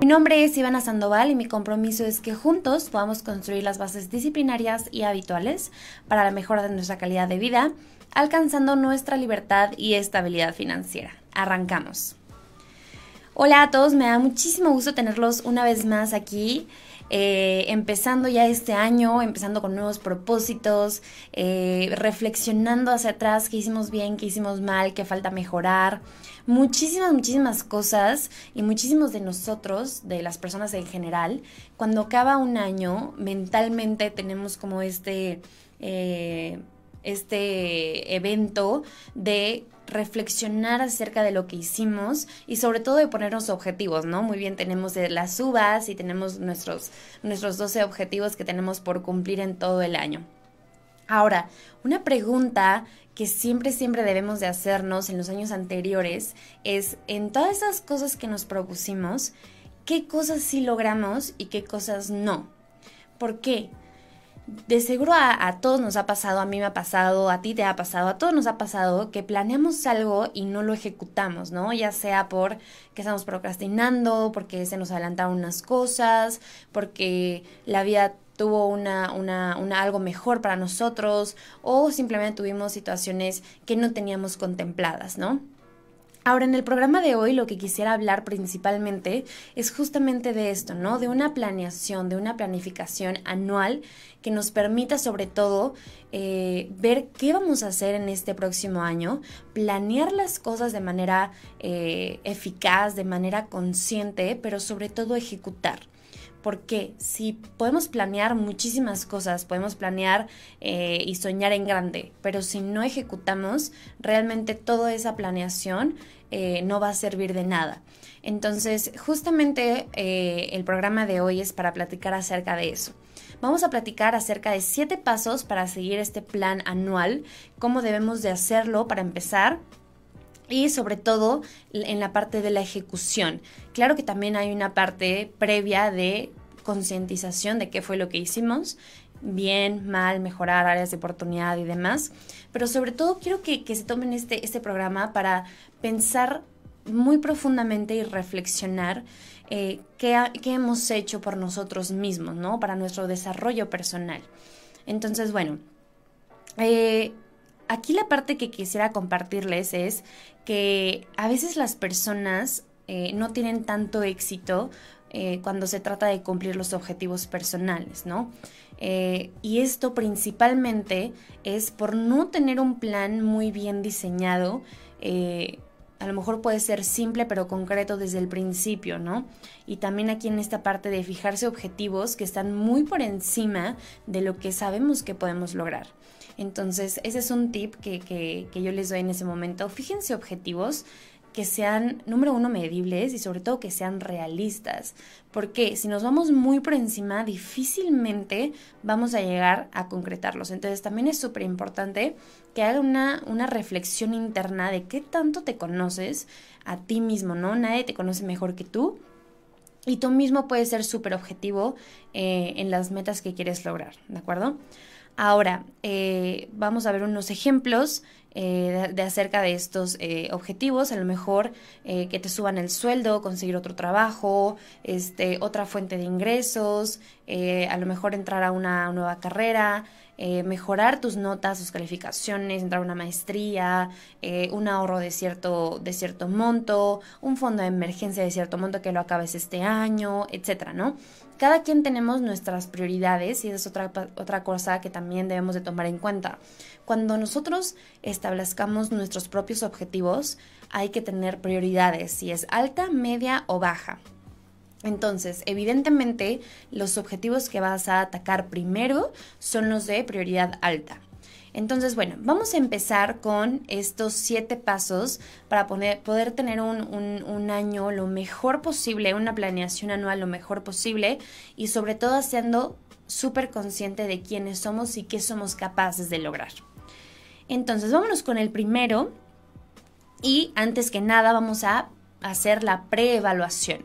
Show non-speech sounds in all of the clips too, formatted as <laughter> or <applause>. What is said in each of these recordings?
Mi nombre es Ivana Sandoval y mi compromiso es que juntos podamos construir las bases disciplinarias y habituales para la mejora de nuestra calidad de vida, alcanzando nuestra libertad y estabilidad financiera. Arrancamos. Hola a todos, me da muchísimo gusto tenerlos una vez más aquí. Eh, empezando ya este año, empezando con nuevos propósitos, eh, reflexionando hacia atrás qué hicimos bien, qué hicimos mal, qué falta mejorar. Muchísimas, muchísimas cosas y muchísimos de nosotros, de las personas en general, cuando acaba un año, mentalmente tenemos como este... Eh, este evento de reflexionar acerca de lo que hicimos y sobre todo de ponernos objetivos, ¿no? Muy bien, tenemos las uvas y tenemos nuestros, nuestros 12 objetivos que tenemos por cumplir en todo el año. Ahora, una pregunta que siempre, siempre debemos de hacernos en los años anteriores es, en todas esas cosas que nos propusimos, ¿qué cosas sí logramos y qué cosas no? ¿Por qué? de seguro a, todos nos ha pasado, a mí me ha pasado, a ti te ha pasado, a todos nos ha pasado que planeamos algo y no lo ejecutamos, ¿no? Ya sea por que estamos procrastinando, porque se nos adelantaron unas cosas, porque la vida tuvo una, una, una, algo mejor para nosotros o simplemente tuvimos situaciones que no teníamos contempladas, ¿no? Ahora, en el programa de hoy lo que quisiera hablar principalmente es justamente de esto, ¿no? De una planeación, de una planificación anual que nos permita sobre todo eh, ver qué vamos a hacer en este próximo año, planear las cosas de manera eh, eficaz, de manera consciente, pero sobre todo ejecutar. Porque si podemos planear muchísimas cosas, podemos planear eh, y soñar en grande, pero si no ejecutamos, realmente toda esa planeación eh, no va a servir de nada. Entonces, justamente eh, el programa de hoy es para platicar acerca de eso. Vamos a platicar acerca de siete pasos para seguir este plan anual, cómo debemos de hacerlo para empezar y sobre todo en la parte de la ejecución. Claro que también hay una parte previa de concientización de qué fue lo que hicimos, bien, mal, mejorar áreas de oportunidad y demás, pero sobre todo quiero que, se tomen este, este programa para pensar muy profundamente y reflexionar eh, qué, hemos hecho por nosotros mismos, ¿no? Para nuestro desarrollo personal. Entonces, bueno, eh, aquí la parte que quisiera compartirles es que a veces las personas eh, no tienen tanto éxito cuando se trata de cumplir los objetivos personales, ¿no? y esto principalmente es por no tener un plan muy bien diseñado a lo mejor puede ser simple pero concreto desde el principio, ¿no? Y también aquí en esta parte de fijarse objetivos que están muy por encima de lo que sabemos que podemos lograr. Entonces, ese es un tip que, que, yo les doy en ese momento. Fíjense objetivos que sean, número uno, medibles y sobre todo que sean realistas. Porque si nos vamos muy por encima, difícilmente vamos a llegar a concretarlos. Entonces también es súper importante que haga una, una reflexión interna de qué tanto te conoces a ti mismo, ¿no? Nadie te conoce mejor que tú. Y tú mismo puedes ser súper objetivo eh, en las metas que quieres lograr, ¿de acuerdo? Ahora, eh, vamos a ver unos ejemplos eh, de, acerca de estos eh, objetivos, a lo mejor que te suban el sueldo, conseguir otro trabajo, este, otra fuente de ingresos, a lo mejor entrar a una nueva carrera, mejorar tus notas, tus calificaciones, entrar a una maestría, un ahorro de cierto, de cierto monto, un fondo de emergencia de cierto monto que lo acabes este año, etcétera, ¿no? Cada quien tenemos nuestras prioridades y esa es otra, otra cosa que también debemos de tomar en cuenta. Cuando nosotros establezcamos nuestros propios objetivos, hay que tener prioridades, si es alta, media o baja. Entonces, evidentemente, los objetivos que vas a atacar primero son los de prioridad alta. Entonces, bueno, vamos a empezar con estos siete pasos para poder tener un, año lo mejor posible, una planeación anual lo mejor posible y sobre todo haciendo súper consciente de quiénes somos y qué somos capaces de lograr. Entonces, vámonos con el primero y antes que nada vamos a hacer la preevaluación.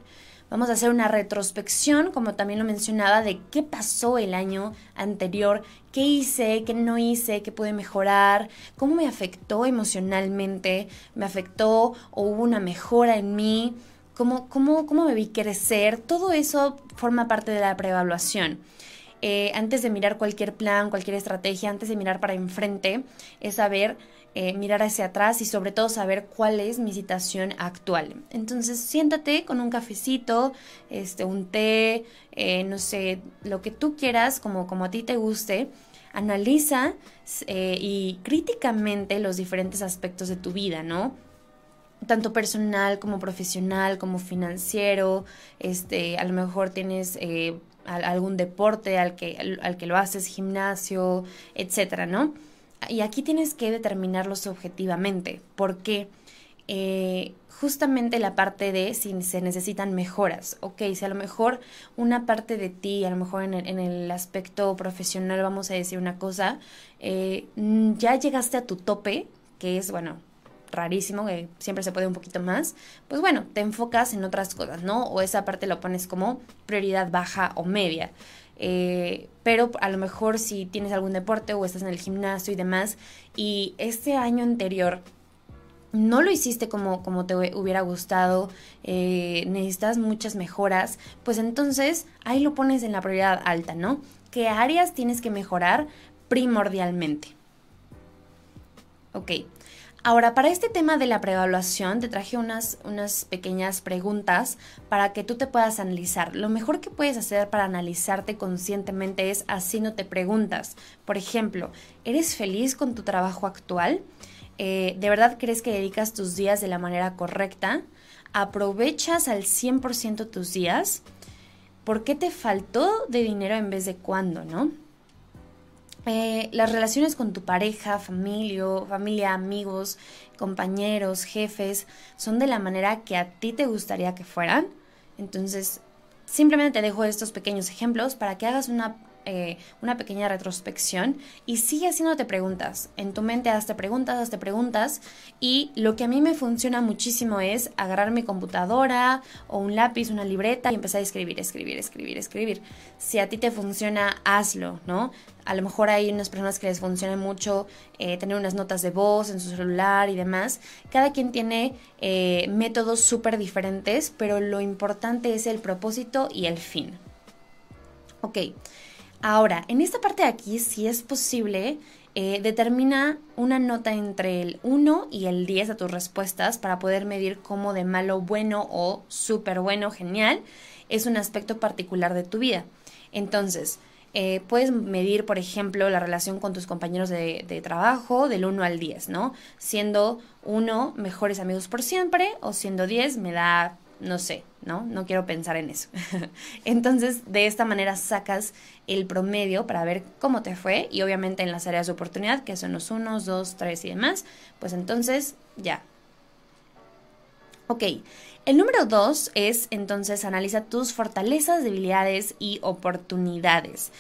Vamos a hacer una retrospección, como también lo mencionaba, de qué pasó el año anterior, qué hice, qué no hice, qué pude mejorar, cómo me afectó emocionalmente, me afectó o hubo una mejora en mí, cómo, cómo, cómo me vi crecer. Todo eso forma parte de la preevaluación. Eh, antes de mirar cualquier plan, cualquier estrategia, antes de mirar para enfrente, es saber eh, mirar hacia atrás y sobre todo saber cuál es mi situación actual. Entonces siéntate con un cafecito, este, un té, eh, no sé, lo que tú quieras, como, como a ti te guste. Analiza eh, y críticamente los diferentes aspectos de tu vida, ¿no? tanto personal como profesional, como financiero, este, a lo mejor tienes algún deporte al que, al que lo haces, gimnasio, etcétera, ¿no? Y aquí tienes que determinarlos objetivamente, porque eh, justamente la parte de si se necesitan mejoras, ok, si a lo mejor una parte de ti, a lo mejor en el, aspecto profesional vamos a decir una cosa, eh, ya llegaste a tu tope, que es, bueno, rarísimo, que siempre se puede un poquito más, pues bueno, te enfocas en otras cosas, ¿no? O esa parte lo pones como prioridad baja o media. Eh, pero a lo mejor si tienes algún deporte o estás en el gimnasio y demás, y este año anterior no lo hiciste como, como te hubiera gustado, eh, necesitas muchas mejoras, pues entonces ahí lo pones en la prioridad alta, ¿no? ¿Qué áreas tienes que mejorar primordialmente? Ok, Ahora, para este tema de la preevaluación, te traje unas, unas pequeñas preguntas para que tú te puedas analizar. Lo mejor que puedes hacer para analizarte conscientemente es haciéndote preguntas. Por ejemplo, ¿eres feliz con tu trabajo actual? Eh, ¿De verdad crees que dedicas tus días de la manera correcta? ¿Aprovechas al 100% tus días? ¿Por qué te faltó de dinero en vez de cuándo, no? Eh, las relaciones con tu pareja, familia, familia, amigos, compañeros, jefes, son de la manera que a ti te gustaría que fueran. Entonces, simplemente te dejo estos pequeños ejemplos para que hagas una eh, una pequeña retrospección y sigue haciéndote preguntas. En tu mente hazte preguntas, hazte preguntas y lo que a mí me funciona muchísimo es agarrar mi computadora o un lápiz, una libreta y empezar a escribir, escribir, escribir, escribir. Si a ti te funciona, hazlo, ¿no? A lo mejor hay unas personas que les funciona mucho eh, tener unas notas de voz en su celular y demás. Cada quien tiene eh, métodos súper diferentes, pero lo importante es el propósito y el fin. Ok, Ahora, en esta parte de aquí, si es posible, eh, determina una nota entre el 1 y el 10 de tus respuestas para poder medir cómo de malo, bueno o súper bueno, genial, es un aspecto particular de tu vida. Entonces, eh, puedes medir, por ejemplo, la relación con tus compañeros de, de, trabajo del 1 al 10, ¿no? Siendo 1 mejores amigos por siempre o siendo 10 me da no sé, ¿no? No quiero pensar en eso. <laughs> Entonces, de esta manera sacas el promedio para ver cómo te fue y obviamente en las áreas de oportunidad, que son los unos, dos, tres y demás, pues entonces ya. Ok, el número dos es entonces analiza tus fortalezas, debilidades y oportunidades.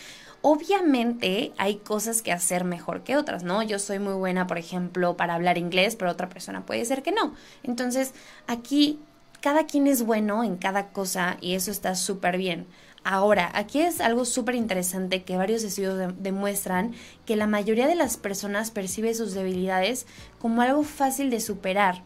Obviamente hay cosas que hacer mejor que otras, ¿no? Yo soy muy buena, por ejemplo, para hablar inglés, pero otra persona puede ser que no. Entonces, aquí cada quien es bueno en cada cosa y eso está súper bien. Ahora, aquí es algo súper interesante que varios estudios demuestran que la mayoría de las personas percibe sus debilidades como algo fácil de superar.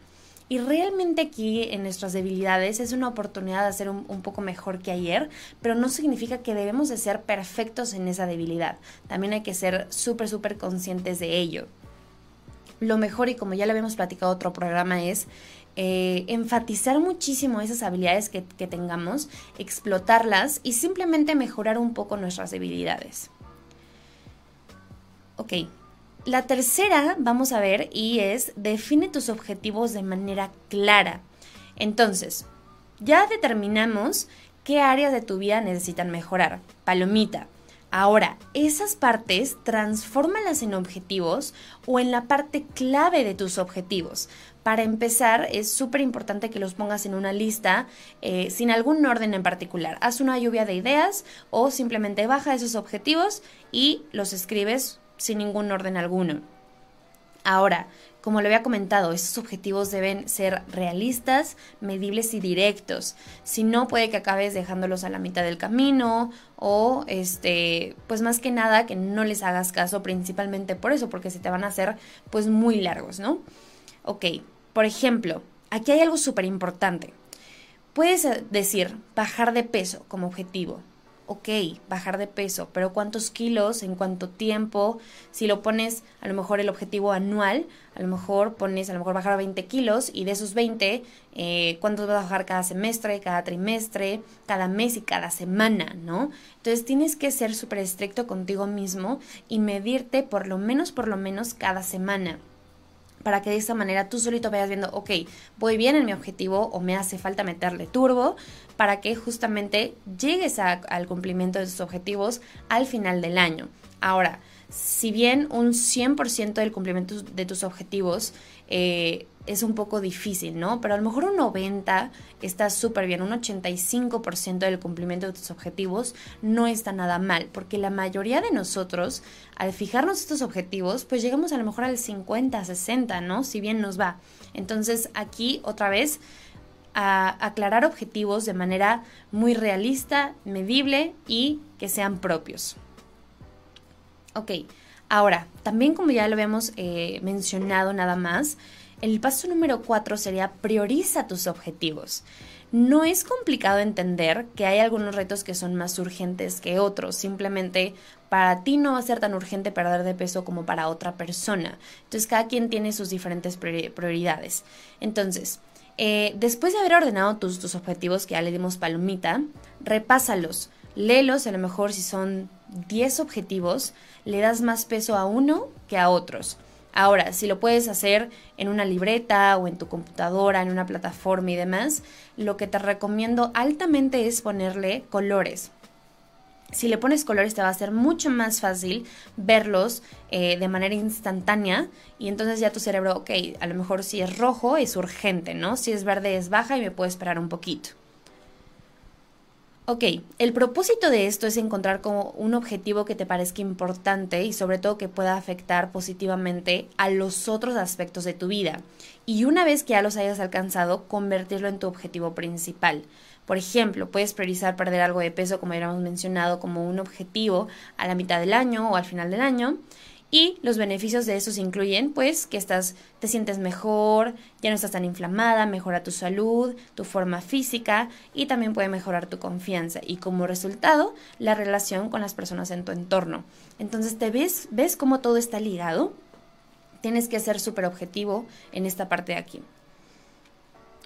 Y realmente aquí en nuestras debilidades es una oportunidad de hacer un, poco mejor que ayer, pero no significa que debemos de ser perfectos en esa debilidad. También hay que ser súper, súper conscientes de ello. Lo mejor, y como ya le habíamos platicado otro programa, es eh, enfatizar muchísimo esas habilidades que, que tengamos, explotarlas y simplemente mejorar un poco nuestras debilidades. Ok, la tercera vamos a ver y es define tus objetivos de manera clara. Entonces, ya determinamos qué áreas de tu vida necesitan mejorar. Palomita. Ahora, esas partes transfórmalas en objetivos o en la parte clave de tus objetivos. Para empezar, es súper importante que los pongas en una lista eh, sin algún orden en particular. Haz una lluvia de ideas o simplemente baja esos objetivos y los escribes sin ningún orden alguno. Ahora, como le había comentado, esos objetivos deben ser realistas, medibles y directos. Si no, puede que acabes dejándolos a la mitad del camino o, este, pues más que nada, que no les hagas caso principalmente por eso, porque se te van a hacer, pues, muy largos, ¿no? Ok, por ejemplo, aquí hay algo súper importante. Puedes decir bajar de peso como objetivo, ok, bajar de peso, pero ¿cuántos kilos? ¿En cuánto tiempo? Si lo pones a lo mejor el objetivo anual, a lo mejor pones a lo mejor bajar a 20 kilos y de esos 20, eh, ¿cuántos vas a bajar cada semestre, cada trimestre, cada mes y cada semana, ¿no? Entonces tienes que ser súper estricto contigo mismo y medirte por lo menos, por lo menos cada semana para que de esta manera tú solito vayas viendo, ok, voy bien en mi objetivo o me hace falta meterle turbo para que justamente llegues al cumplimiento de tus objetivos al final del año. Ahora, si bien un 100% del cumplimiento de tus objetivos eh, es un poco difícil, ¿no? Pero a lo mejor un 90 está súper bien, un 85% del cumplimiento de tus objetivos no está nada mal, porque la mayoría de nosotros, al fijarnos estos objetivos, pues llegamos a lo mejor al 50, 60, ¿no? Si bien nos va. Entonces aquí otra vez a aclarar objetivos de manera muy realista, medible y que sean propios. Ok, ahora, también como ya lo habíamos eh, mencionado nada más, el paso número cuatro sería prioriza tus objetivos. No es complicado entender que hay algunos retos que son más urgentes que otros, simplemente para ti no va a ser tan urgente perder de peso como para otra persona. Entonces cada quien tiene sus diferentes prioridades. Entonces, eh, después de haber ordenado tus, tus objetivos, que ya le dimos palomita, repásalos, léelos, a lo mejor si son 10 objetivos, le das más peso a uno que a otros. Ahora, si lo puedes hacer en una libreta o en tu computadora, en una plataforma y demás, lo que te recomiendo altamente es ponerle colores. Si le pones colores te va a ser mucho más fácil verlos eh, de manera instantánea y entonces ya tu cerebro, ok, a lo mejor si es rojo es urgente, ¿no? Si es verde es baja y me puedo esperar un poquito. Ok, el propósito de esto es encontrar como un objetivo que te parezca importante y sobre todo que pueda afectar positivamente a los otros aspectos de tu vida. Y una vez que ya los hayas alcanzado, convertirlo en tu objetivo principal. Por ejemplo, puedes priorizar perder algo de peso, como ya hemos mencionado, como un objetivo a la mitad del año o al final del año. Y los beneficios de esos incluyen, pues, que estás, te sientes mejor, ya no estás tan inflamada, mejora tu salud, tu forma física y también puede mejorar tu confianza y como resultado, la relación con las personas en tu entorno. Entonces, ¿te ves, ves cómo todo está ligado? Tienes que ser súper objetivo en esta parte de aquí.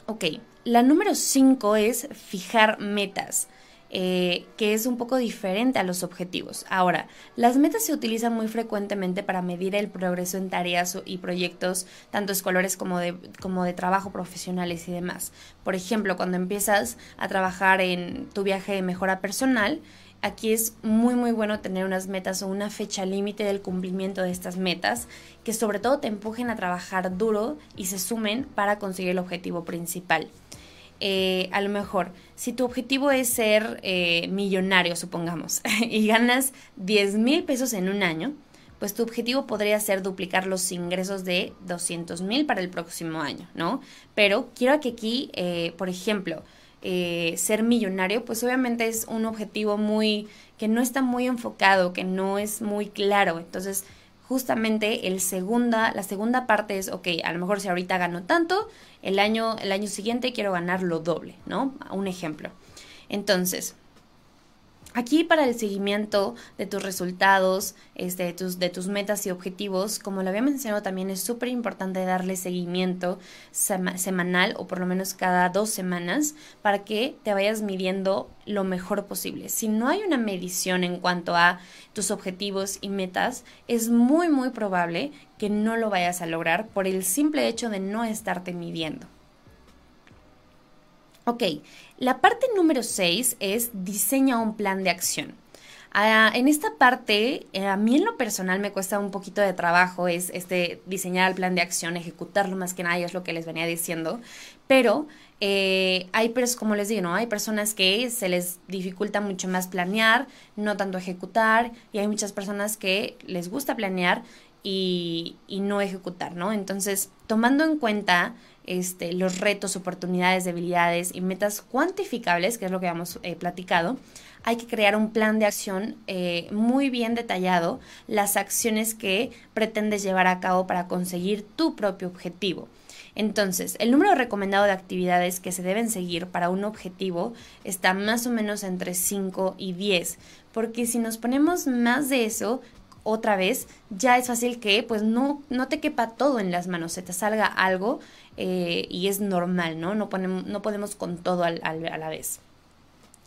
Ok, la número 5 es fijar metas. Eh, que es un poco diferente a los objetivos. Ahora, las metas se utilizan muy frecuentemente para medir el progreso en tareas y proyectos, tanto escolares como de, como de trabajo profesionales y demás. Por ejemplo, cuando empiezas a trabajar en tu viaje de mejora personal, aquí es muy muy bueno tener unas metas o una fecha límite del cumplimiento de estas metas que sobre todo te empujen a trabajar duro y se sumen para conseguir el objetivo principal. Eh, a lo mejor, si tu objetivo es ser eh, millonario, supongamos, <laughs> y ganas 10 mil pesos en un año, pues tu objetivo podría ser duplicar los ingresos de 200 mil para el próximo año, ¿no? Pero quiero que aquí, eh, por ejemplo, ser millonario, pues obviamente es un objetivo muy, que no está muy enfocado, que no es muy claro. Entonces, justamente el segunda, la segunda parte es, ok, a lo mejor si ahorita gano tanto, el año, el año siguiente quiero ganar lo doble, ¿no? Un ejemplo. Entonces, Aquí para el seguimiento de tus resultados, este, de, tus, de tus metas y objetivos, como lo había mencionado también, es súper importante darle seguimiento semanal o por lo menos cada dos semanas para que te vayas midiendo lo mejor posible. Si no hay una medición en cuanto a tus objetivos y metas, es muy muy probable que no lo vayas a lograr por el simple hecho de no estarte midiendo. Ok, la parte número 6 es diseña un plan de acción. Ah, en esta parte, eh, a mí en lo personal me cuesta un poquito de trabajo, es este diseñar el plan de acción, ejecutarlo más que nada, es lo que les venía diciendo, pero eh, hay, como les digo, ¿no? hay personas que se les dificulta mucho más planear, no tanto ejecutar, y hay muchas personas que les gusta planear y, y no ejecutar, ¿no? Entonces, tomando en cuenta este, los retos, oportunidades, debilidades y metas cuantificables, que es lo que hemos eh, platicado, hay que crear un plan de acción eh, muy bien detallado, las acciones que pretendes llevar a cabo para conseguir tu propio objetivo. Entonces, el número recomendado de actividades que se deben seguir para un objetivo está más o menos entre 5 y 10, porque si nos ponemos más de eso, otra vez, ya es fácil que pues no, no te quepa todo en las manos, se te salga algo eh, y es normal, ¿no? No, ponemos, no podemos con todo al, a la vez.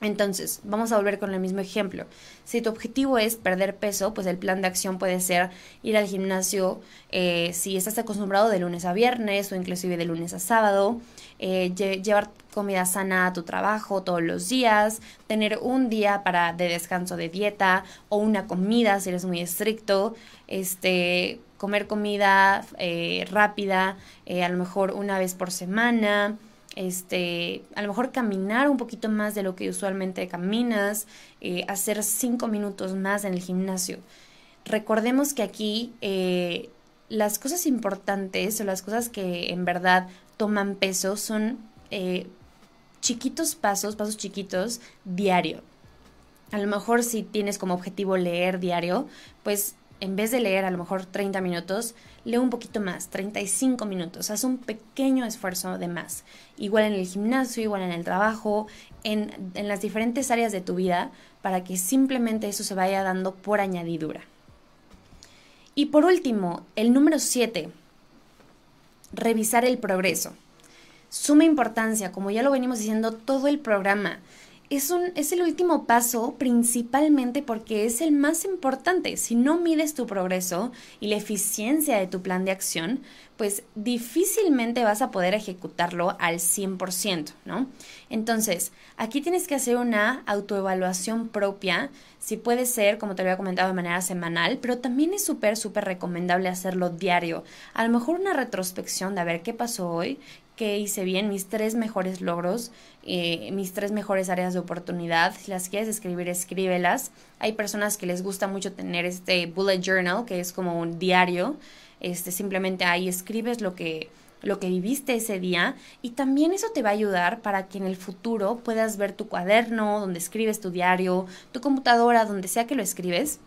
Entonces, vamos a volver con el mismo ejemplo. Si tu objetivo es perder peso, pues el plan de acción puede ser ir al gimnasio eh, si estás acostumbrado de lunes a viernes o inclusive de lunes a sábado, eh, llevar comida sana a tu trabajo todos los días, tener un día para de descanso de dieta o una comida si eres muy estricto, este, comer comida eh, rápida, a lo mejor una vez por semana este, a lo mejor caminar un poquito más de lo que usualmente caminas, eh, hacer cinco minutos más en el gimnasio. Recordemos que aquí eh, las cosas importantes o las cosas que en verdad toman peso son eh, chiquitos pasos, pasos chiquitos diario. A lo mejor si tienes como objetivo leer diario, pues en vez de leer a lo mejor 30 minutos, lee un poquito más, 35 minutos, haz un pequeño esfuerzo de más. Igual en el gimnasio, igual en el trabajo, en, en las diferentes áreas de tu vida, para que simplemente eso se vaya dando por añadidura. Y por último, el número 7, revisar el progreso. Suma importancia, como ya lo venimos diciendo todo el programa es, un, es el último paso principalmente porque es el más importante. Si no mides tu progreso y la eficiencia de tu plan de acción, pues difícilmente vas a poder ejecutarlo al 100%, ¿no? Entonces, aquí tienes que hacer una autoevaluación propia, si puede ser, como te había comentado, de manera semanal, pero también es súper, súper recomendable hacerlo diario. A lo mejor una retrospección de a ver qué pasó hoy, qué hice bien, mis tres mejores logros, eh, mis tres mejores áreas de oportunidad. Si las quieres escribir, escríbelas. Hay personas que les gusta mucho tener este bullet journal, que es como un diario. Este, simplemente ahí escribes lo que, lo que viviste ese día y también eso te va a ayudar para que en el futuro puedas ver tu cuaderno donde escribes tu diario, tu computadora, donde sea que lo escribes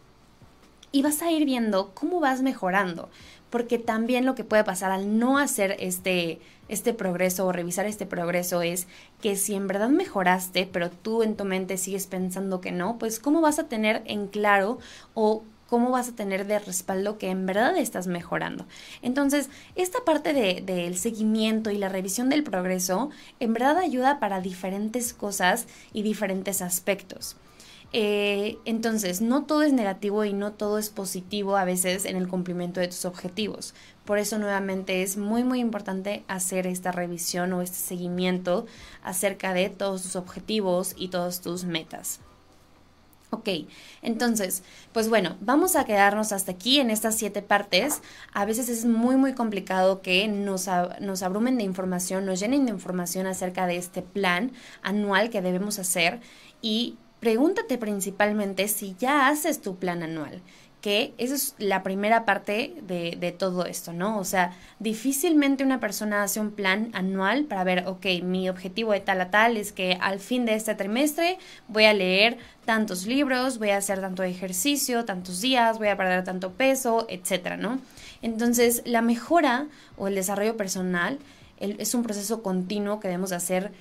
y vas a ir viendo cómo vas mejorando porque también lo que puede pasar al no hacer este, este progreso o revisar este progreso es que si en verdad mejoraste, pero tú en tu mente sigues pensando que no, pues cómo vas a tener en claro o cómo vas a tener de respaldo que en verdad estás mejorando. Entonces, esta parte del de, seguimiento y la revisión del progreso en verdad ayuda para diferentes cosas y diferentes aspectos. Eh, entonces, no todo es negativo y no todo es positivo a veces en el cumplimiento de tus objetivos. Por eso nuevamente es muy muy importante hacer esta revisión o este seguimiento acerca de todos tus objetivos y todas tus metas. Ok, entonces, pues bueno, vamos a quedarnos hasta aquí en estas siete partes. A veces es muy, muy complicado que nos, nos abrumen de información, nos llenen de información acerca de este plan anual que debemos hacer y pregúntate principalmente si ya haces tu plan anual, que esa es la primera parte de, de, todo esto, ¿no? O sea, difícilmente una persona hace un plan anual para ver, ok, mi objetivo de tal a tal es que al fin de este trimestre voy a leer tantos libros, voy a hacer tanto ejercicio, tantos días, voy a perder tanto peso, etcétera, ¿no? Entonces, la mejora o el desarrollo personal es un proceso continuo que debemos hacer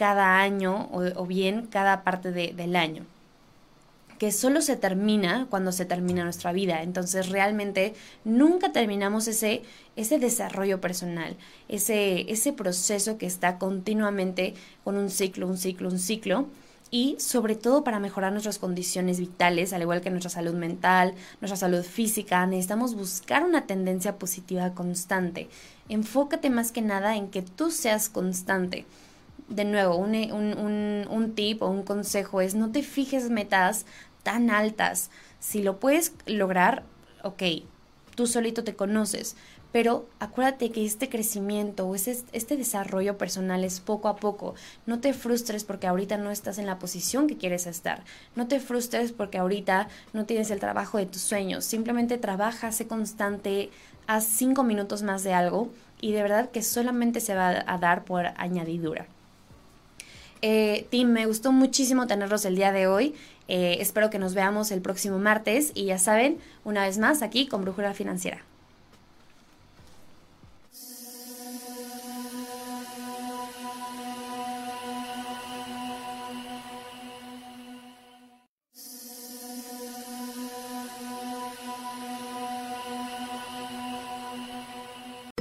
cada año o, bien cada parte del año que solo se termina cuando se termina nuestra vida. Entonces realmente nunca terminamos ese, ese desarrollo personal, ese, ese proceso que está continuamente con un ciclo, un ciclo, un ciclo. Y sobre todo para mejorar nuestras condiciones vitales, al igual que nuestra salud mental, nuestra salud física, necesitamos buscar una tendencia positiva constante. Enfócate más que nada en que tú seas constante de nuevo, un, un, un, tip o un consejo es no te fijes metas tan altas. Si lo puedes lograr, ok, tú solito te conoces, pero acuérdate que este crecimiento o este, este desarrollo personal es poco a poco. No te frustres porque ahorita no estás en la posición que quieres estar. No te frustres porque ahorita no tienes el trabajo de tus sueños. Simplemente trabaja, sé constante, haz cinco minutos más de algo y de verdad que solamente se va a dar por añadidura. Eh, Tim, me gustó muchísimo tenerlos el día de hoy. Eh, espero que nos veamos el próximo martes y ya saben, una vez más aquí con Brújula Financiera.